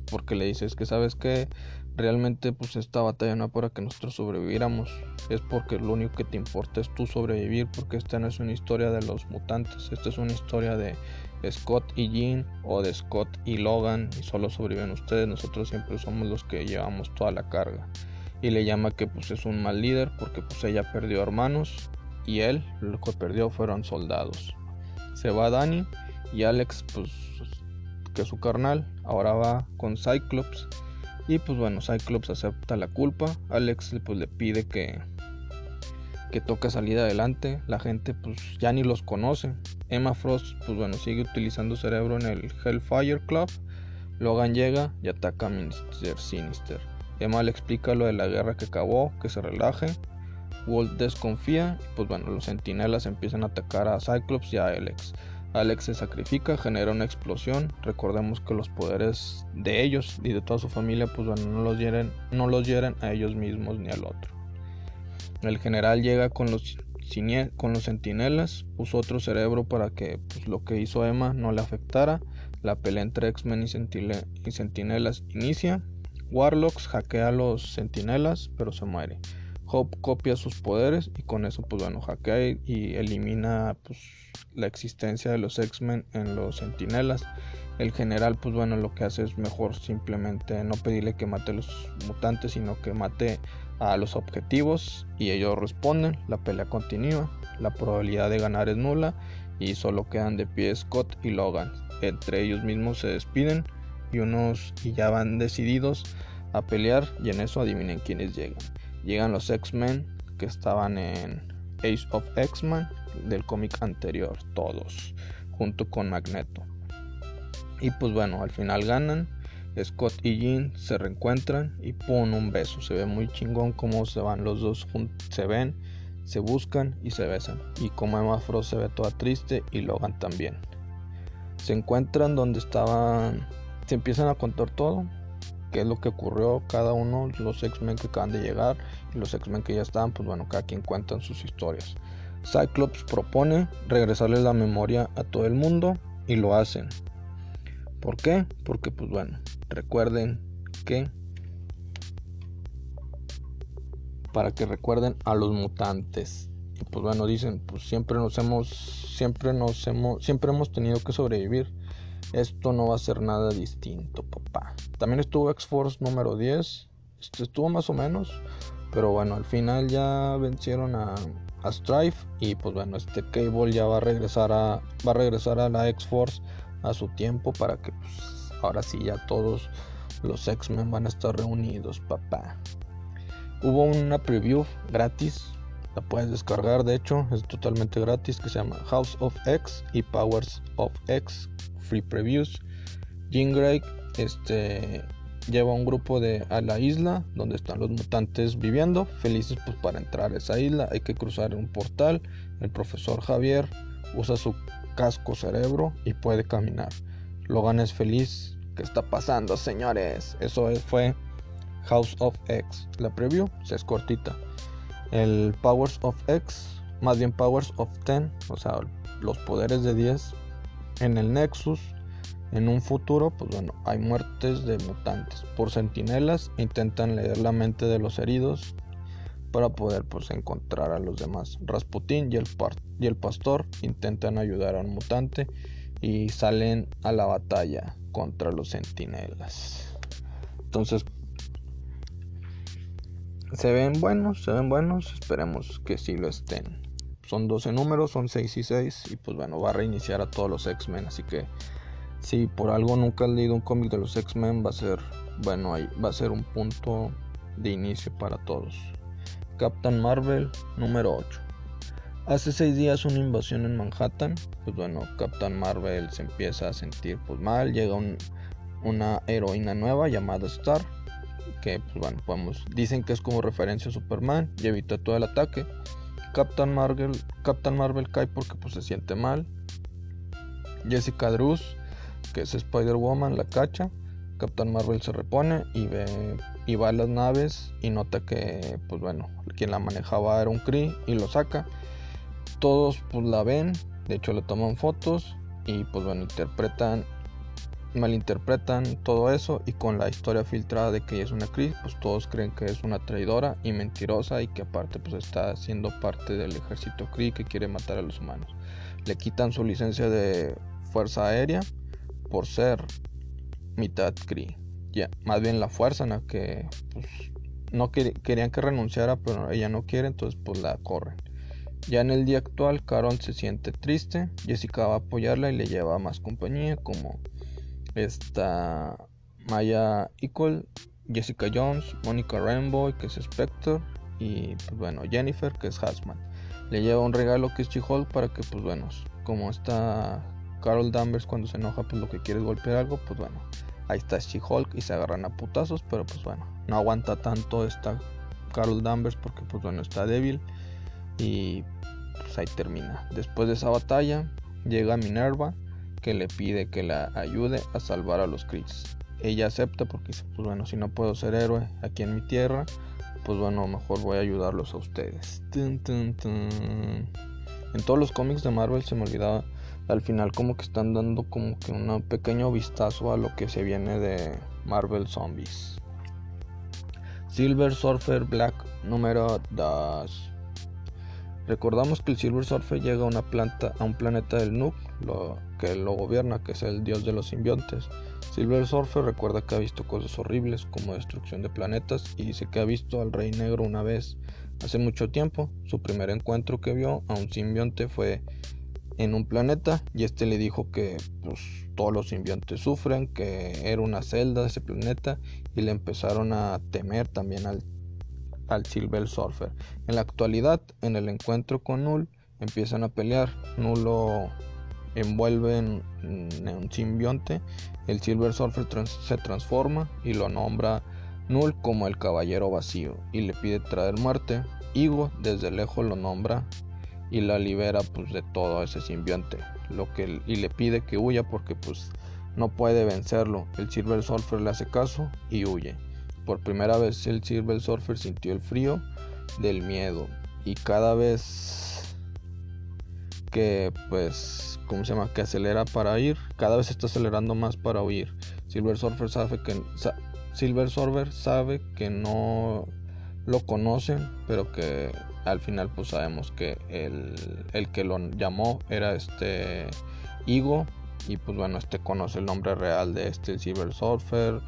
porque le dice es que sabes que realmente pues esta batalla no es para que nosotros sobreviviéramos, es porque lo único que te importa es tú sobrevivir, porque esta no es una historia de los mutantes, esta es una historia de Scott y Jean o de Scott y Logan y solo sobreviven ustedes, nosotros siempre somos los que llevamos toda la carga. Y le llama que pues es un mal líder porque pues ella perdió hermanos y él lo que perdió fueron soldados. Se va Danny y Alex pues que es su carnal ahora va con Cyclops y pues bueno Cyclops acepta la culpa. Alex pues le pide que que toca salir adelante. La gente pues ya ni los conoce. Emma Frost pues bueno sigue utilizando cerebro en el Hellfire Club. Logan llega y ataca a Mr. Sinister. Emma le explica lo de la guerra que acabó, que se relaje. Walt desconfía y pues bueno los sentinelas empiezan a atacar a Cyclops y a Alex. Alex se sacrifica, genera una explosión. Recordemos que los poderes de ellos y de toda su familia pues bueno no los hieren, no los hieren a ellos mismos ni al otro. El general llega con los, con sentinelas, puso otro cerebro para que pues, lo que hizo Emma no le afectara. La pelea entre X-Men y, y sentinelas inicia. Warlocks hackea a los sentinelas, pero se muere. Hope copia sus poderes y con eso pues bueno hackea y elimina pues la existencia de los X-Men en los sentinelas. El general pues bueno lo que hace es mejor simplemente no pedirle que mate a los mutantes sino que mate a los objetivos y ellos responden, la pelea continúa, la probabilidad de ganar es nula y solo quedan de pie Scott y Logan. Entre ellos mismos se despiden y unos y ya van decididos a pelear y en eso adivinen quiénes llegan. Llegan los X-Men que estaban en Age of X-Men del cómic anterior, todos, junto con Magneto. Y pues bueno, al final ganan Scott y Jean se reencuentran y ponen un beso. Se ve muy chingón cómo se van los dos, se ven, se buscan y se besan. Y como Emma Frost se ve toda triste y Logan también. Se encuentran donde estaban, se empiezan a contar todo, qué es lo que ocurrió cada uno, los X-Men que acaban de llegar y los X-Men que ya estaban, pues bueno, cada quien cuentan sus historias. Cyclops propone regresarle la memoria a todo el mundo y lo hacen. ¿Por qué? Porque pues bueno, recuerden que para que recuerden a los mutantes. Y pues bueno, dicen, pues siempre nos hemos siempre nos hemos siempre hemos tenido que sobrevivir. Esto no va a ser nada distinto, papá. También estuvo X-Force número 10. Este estuvo más o menos, pero bueno, al final ya vencieron a, a Strife y pues bueno, este Cable ya va a regresar a va a regresar a la X-Force a su tiempo para que pues, ahora sí ya todos los X-Men van a estar reunidos, papá. Hubo una preview gratis, la puedes descargar, de hecho, es totalmente gratis, que se llama House of X y Powers of X, free previews. Jean Grey este, lleva un grupo de, a la isla donde están los mutantes viviendo, felices pues para entrar a esa isla, hay que cruzar un portal, el profesor Javier usa su casco cerebro y puede caminar. Logan es feliz. ¿Qué está pasando, señores? Eso fue House of X. La preview se es cortita. El Powers of X, más bien Powers of 10, o sea, los poderes de 10 en el Nexus. En un futuro, pues bueno, hay muertes de mutantes por sentinelas. Intentan leer la mente de los heridos para poder pues encontrar a los demás. Rasputin y el, y el pastor intentan ayudar a un mutante y salen a la batalla contra los sentinelas. Entonces se ven buenos, se ven buenos, esperemos que sí lo estén. Son 12 números, son 6 y 6 y pues bueno, va a reiniciar a todos los X-Men, así que si por algo nunca has leído un cómic de los X-Men va a ser bueno, ahí va a ser un punto de inicio para todos. Captain Marvel número 8. Hace seis días una invasión en Manhattan. Pues bueno, Captain Marvel se empieza a sentir pues mal. Llega una heroína nueva llamada Star. Que pues bueno, podemos, dicen que es como referencia a Superman y evita todo el ataque. Captain Marvel, Marvel cae porque pues se siente mal. Jessica Drews, que es Spider-Woman, la cacha. Captain Marvel se repone y ve y va a las naves y nota que pues bueno quien la manejaba era un Kree y lo saca todos pues la ven de hecho le toman fotos y pues bueno interpretan malinterpretan todo eso y con la historia filtrada de que ella es una Kree pues todos creen que es una traidora y mentirosa y que aparte pues está siendo parte del ejército Kree que quiere matar a los humanos le quitan su licencia de fuerza aérea por ser mitad Kree más bien la fuerza en que pues, no querían que renunciara, pero ella no quiere, entonces pues la corren. Ya en el día actual, Carol se siente triste, Jessica va a apoyarla y le lleva más compañía, como esta Maya Equal, Jessica Jones, Monica Rainbow, que es Spectre, y pues bueno, Jennifer, que es Hasman. Le lleva un regalo que es She-Hulk para que, pues bueno, como está Carol Danvers cuando se enoja, pues lo que quiere es golpear algo, pues bueno, Ahí está She-Hulk y se agarran a putazos, pero pues bueno, no aguanta tanto esta Carol Danvers porque pues bueno, está débil y pues ahí termina. Después de esa batalla llega Minerva que le pide que la ayude a salvar a los Kree. Ella acepta porque dice, pues bueno, si no puedo ser héroe aquí en mi tierra, pues bueno, mejor voy a ayudarlos a ustedes. En todos los cómics de Marvel se me olvidaba al final como que están dando como que un pequeño vistazo a lo que se viene de Marvel Zombies. Silver Surfer Black número 2. Recordamos que el Silver Surfer llega a una planta a un planeta del Nuke, que lo gobierna, que es el dios de los simbiontes. Silver Surfer recuerda que ha visto cosas horribles como destrucción de planetas y dice que ha visto al Rey Negro una vez hace mucho tiempo. Su primer encuentro que vio a un simbionte fue en un planeta y este le dijo que pues, todos los simbiontes sufren, que era una celda de ese planeta y le empezaron a temer también al, al Silver Surfer. En la actualidad, en el encuentro con Null, empiezan a pelear. Null lo envuelve en, un simbionte, el Silver Surfer se transforma y lo nombra Null como el caballero vacío y le pide traer muerte. Igo desde lejos lo nombra y la libera pues de todo ese simbionte lo que y le pide que huya porque pues no puede vencerlo el Silver Surfer le hace caso y huye por primera vez el Silver Surfer sintió el frío del miedo y cada vez que pues cómo se llama que acelera para ir cada vez está acelerando más para huir. Silver Surfer sabe que Silver Surfer sabe que no lo conocen pero que al final pues sabemos que el, que lo llamó era este Igo y pues bueno este conoce el nombre real de este Silver Surfer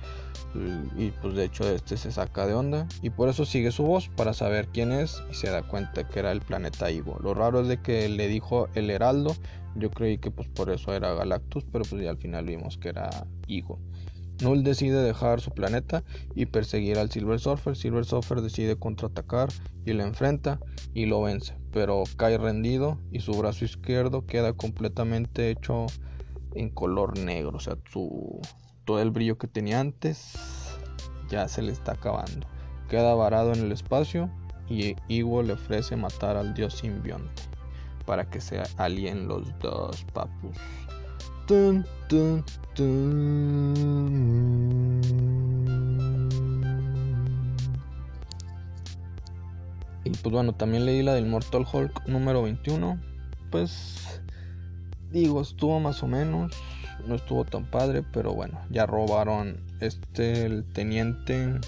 y pues de hecho este se saca de onda y por eso sigue su voz para saber quién es y se da cuenta que era el planeta Igo. Lo raro es de que le dijo el Heraldo yo creí que pues por eso era Galactus pero pues ya al final vimos que era Igo Null decide dejar su planeta y perseguir al Silver Surfer. Silver Surfer decide contraatacar y lo enfrenta y lo vence, pero cae rendido y su brazo izquierdo queda completamente hecho en color negro, o sea, todo el brillo que tenía antes ya se le está acabando. Queda varado en el espacio y Iwo le ofrece matar al dios simbionte para que se alien los dos papus. Y pues bueno, también leí la del Mortal Hulk número 21. Pues digo, estuvo más o menos. No estuvo tan padre, pero bueno, ya robaron este, el teniente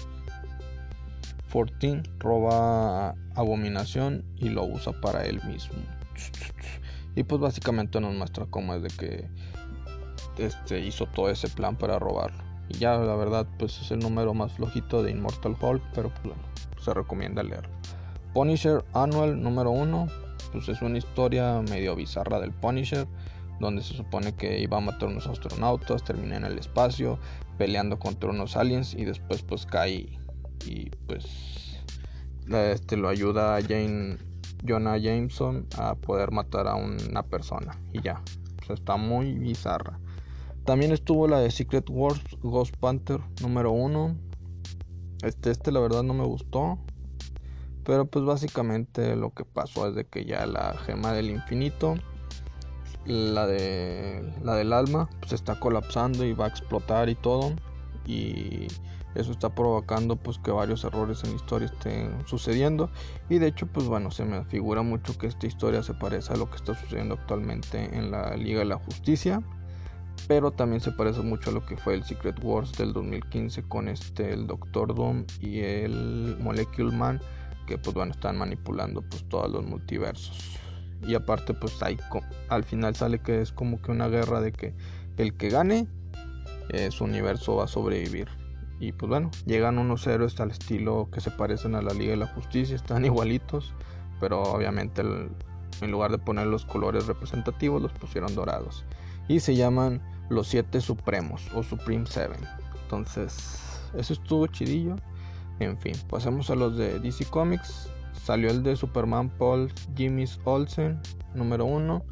14 roba Abominación y lo usa para él mismo. Y pues básicamente nos muestra cómo es de que este hizo todo ese plan para robarlo. Y ya la verdad pues es el número más flojito de Immortal Hulk, pero pues bueno, se recomienda leerlo. Punisher Annual número 1, pues es una historia medio bizarra del Punisher, donde se supone que iba a matar unos astronautas, termina en el espacio, peleando contra unos aliens y después pues cae y pues este lo ayuda a Jane Jonah Jameson a poder matar a una persona y ya, está muy bizarra. También estuvo la de Secret Wars Ghost Panther número 1. Este, este la verdad no me gustó. Pero pues básicamente lo que pasó es de que ya la gema del infinito, la de la del alma, pues está colapsando y va a explotar y todo. Y eso está provocando pues que varios errores en la historia estén sucediendo. Y de hecho pues bueno, se me figura mucho que esta historia se parece a lo que está sucediendo actualmente en la Liga de la Justicia pero también se parece mucho a lo que fue el Secret Wars del 2015 con este el Doctor Doom y el Molecule Man que pues bueno están manipulando pues todos los multiversos y aparte pues hay al final sale que es como que una guerra de que el que gane eh, su universo va a sobrevivir y pues bueno llegan unos héroes al estilo que se parecen a la Liga de la Justicia están igualitos pero obviamente en lugar de poner los colores representativos los pusieron dorados y se llaman los siete supremos o Supreme Seven. Entonces, eso estuvo chidillo. En fin, pasemos a los de DC Comics. Salió el de Superman Paul Jimmy's Olsen, número uno.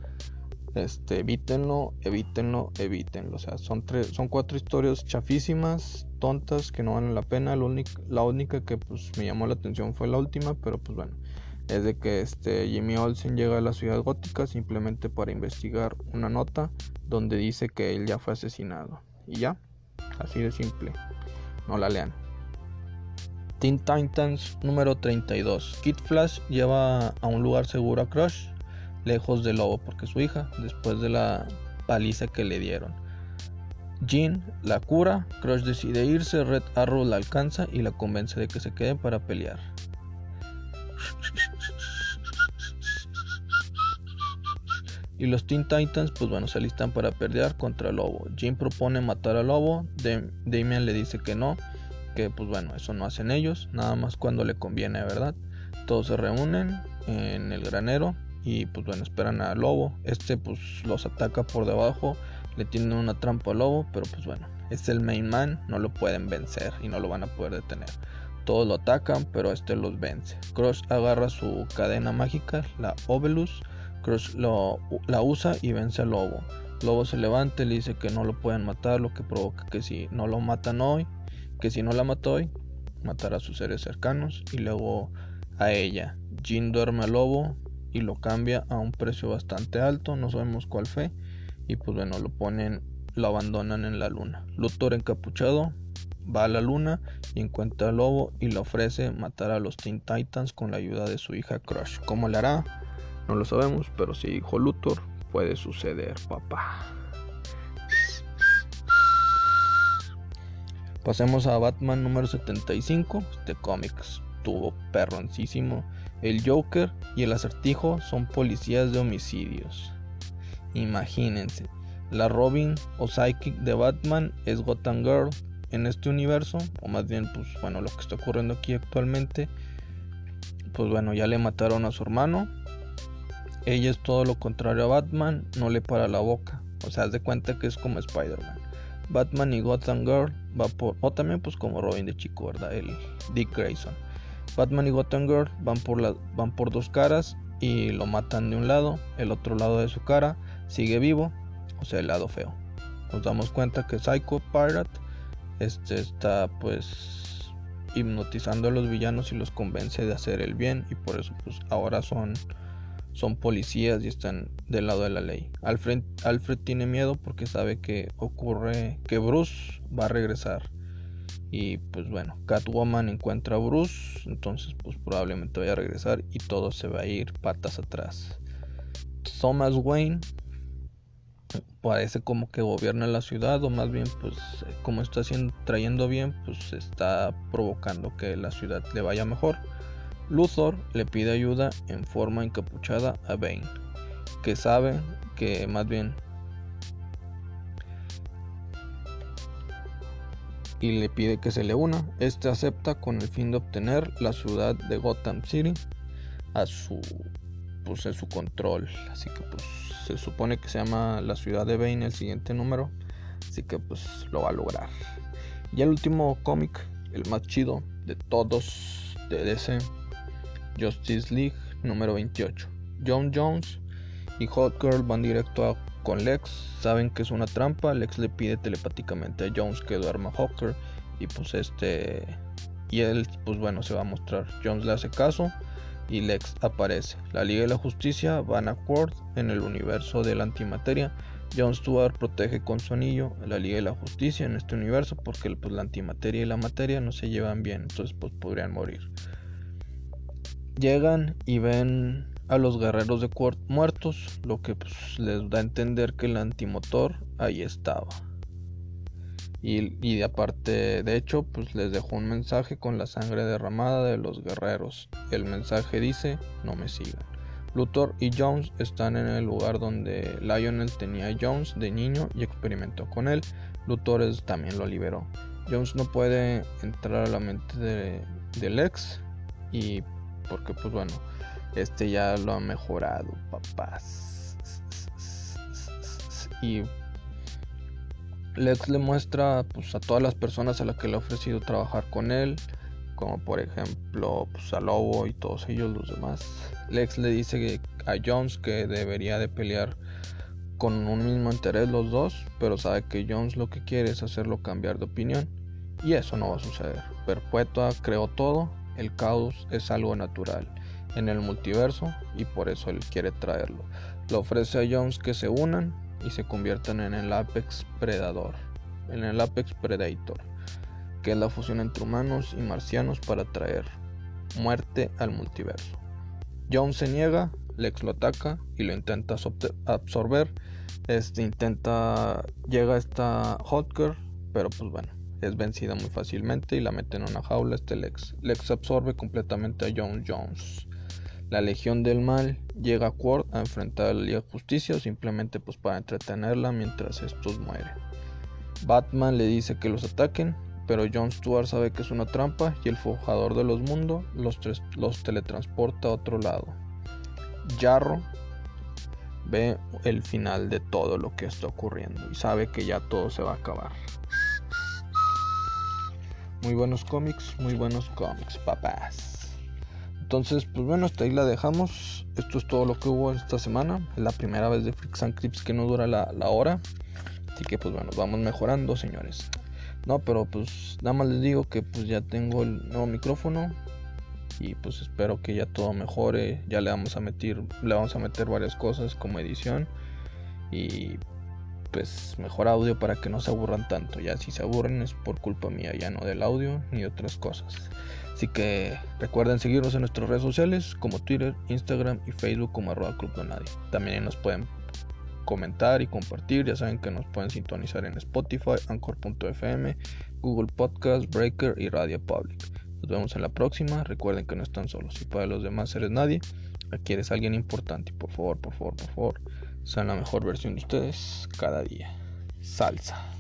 Este, evítenlo, evítenlo, evítenlo. O sea, son tres, son cuatro historias chafísimas, tontas, que no valen la pena. La única, la única que pues me llamó la atención fue la última, pero pues bueno es de que este Jimmy Olsen llega a la ciudad gótica simplemente para investigar una nota donde dice que él ya fue asesinado. Y ya, así de simple. No la lean. Teen Titans número 32. Kid Flash lleva a un lugar seguro a Crush, lejos del lobo, porque su hija, después de la paliza que le dieron. Jean la cura, Crush decide irse, Red Arrow la alcanza y la convence de que se quede para pelear. Y los Teen Titans, pues bueno, se alistan para pelear contra el Lobo. Jim propone matar al Lobo, Damian le dice que no, que pues bueno, eso no hacen ellos, nada más cuando le conviene, ¿verdad? Todos se reúnen en el granero y pues bueno, esperan al Lobo. Este pues los ataca por debajo, le tienen una trampa al Lobo, pero pues bueno, es el main man, no lo pueden vencer y no lo van a poder detener. Todos lo atacan, pero este los vence. Crush agarra su cadena mágica, la Ovelus, Crush lo, la usa y vence al lobo. Lobo se levanta y le dice que no lo pueden matar, lo que provoca que si no lo matan hoy, que si no la mató hoy, matará a sus seres cercanos y luego a ella. Jin duerme al lobo y lo cambia a un precio bastante alto, no sabemos cuál fue, y pues bueno, lo ponen, lo abandonan en la luna. Luthor encapuchado va a la luna y encuentra al lobo y le ofrece matar a los Teen Titans con la ayuda de su hija Crush. ¿Cómo le hará? No lo sabemos, pero si dijo Luthor, puede suceder, papá. Pasemos a Batman número 75. Este cómic estuvo perroncísimo. El Joker y el acertijo son policías de homicidios. Imagínense. La Robin o Psychic de Batman es Gotham Girl en este universo. O más bien, pues bueno, lo que está ocurriendo aquí actualmente. Pues bueno, ya le mataron a su hermano. Ella es todo lo contrario a Batman, no le para la boca. O sea, haz de cuenta que es como Spider-Man. Batman y Gotham Girl va por. O también pues como Robin de chico, ¿verdad? El Dick Grayson. Batman y Gotham Girl van por, van por dos caras y lo matan de un lado. El otro lado de su cara sigue vivo. O sea, el lado feo. Nos damos cuenta que Psycho Pirate este está pues hipnotizando a los villanos y los convence de hacer el bien. Y por eso pues ahora son son policías y están del lado de la ley. Alfred, Alfred tiene miedo porque sabe que ocurre que Bruce va a regresar Y pues bueno, Catwoman encuentra a Bruce, entonces pues probablemente vaya a regresar y todo se va a ir patas atrás. Thomas Wayne parece como que gobierna la ciudad o más bien pues como está haciendo, trayendo bien pues está provocando que la ciudad le vaya mejor. Luthor le pide ayuda en forma encapuchada a Bane, que sabe que más bien y le pide que se le una. Este acepta con el fin de obtener la ciudad de Gotham City a su pues en su control. Así que pues se supone que se llama la ciudad de Bane el siguiente número, así que pues lo va a lograr. Y el último cómic, el más chido de todos de DC, Justice League número 28. John Jones y Hot Girl van directo a con Lex, saben que es una trampa, Lex le pide telepáticamente a Jones que duerma Hawker y pues este y él pues bueno se va a mostrar. Jones le hace caso y Lex aparece. La Liga de la Justicia van a Court en el universo de la antimateria. John Stewart protege con su anillo la Liga de la Justicia en este universo porque pues, la antimateria y la materia no se llevan bien, entonces pues podrían morir. Llegan y ven a los guerreros de muertos, lo que pues, les da a entender que el antimotor ahí estaba. Y, y aparte, de hecho, pues les dejó un mensaje con la sangre derramada de los guerreros. El mensaje dice, no me sigan. Luthor y Jones están en el lugar donde Lionel tenía a Jones de niño y experimentó con él. Luthor también lo liberó. Jones no puede entrar a la mente de, de Lex y porque pues bueno, este ya lo ha mejorado, papás. Y Lex le muestra pues, a todas las personas a las que le ha ofrecido trabajar con él, como por ejemplo pues, a Lobo y todos ellos los demás. Lex le dice a Jones que debería de pelear con un mismo interés los dos, pero sabe que Jones lo que quiere es hacerlo cambiar de opinión y eso no va a suceder. Perpetua creó todo, el caos es algo natural en el multiverso y por eso él quiere traerlo. Le ofrece a Jones que se unan y se conviertan en el Apex Predador, en el Apex Predator, que es la fusión entre humanos y marcianos para traer muerte al multiverso. Jones se niega, Lex lo ataca y lo intenta absorber. Este intenta llega esta Hotker, pero pues bueno, es vencida muy fácilmente y la mete en una jaula este Lex. Lex absorbe completamente a Jones Jones. La Legión del Mal llega a Quord a enfrentar a la Liga Justicia simplemente pues para entretenerla mientras estos mueren. Batman le dice que los ataquen, pero Jon Stewart sabe que es una trampa y el forjador de los mundos los, los teletransporta a otro lado. Jarro ve el final de todo lo que está ocurriendo y sabe que ya todo se va a acabar. Muy buenos cómics, muy buenos cómics, papás. Entonces, pues bueno, hasta ahí la dejamos. Esto es todo lo que hubo esta semana. Es la primera vez de Freaks and Crips que no dura la, hora. Así que pues bueno, vamos mejorando, señores. No, pero pues nada más les digo que pues ya tengo el nuevo micrófono. Y pues espero que ya todo mejore. Ya le vamos a meter, le vamos a meter varias cosas como edición. Y pues mejor audio para que no se aburran tanto. Ya si se aburren es por culpa mía, ya no del audio ni otras cosas. Así que recuerden seguirnos en nuestras redes sociales como Twitter, Instagram y Facebook como arroba Club Nadie. También nos pueden comentar y compartir. Ya saben que nos pueden sintonizar en Spotify, Anchor.fm, Google Podcast, Breaker y Radio Public. Nos vemos en la próxima. Recuerden que no están solos. Y para los demás eres nadie, aquí eres alguien importante. Por favor, por favor, por favor, sean la mejor versión de ustedes cada día. Salsa.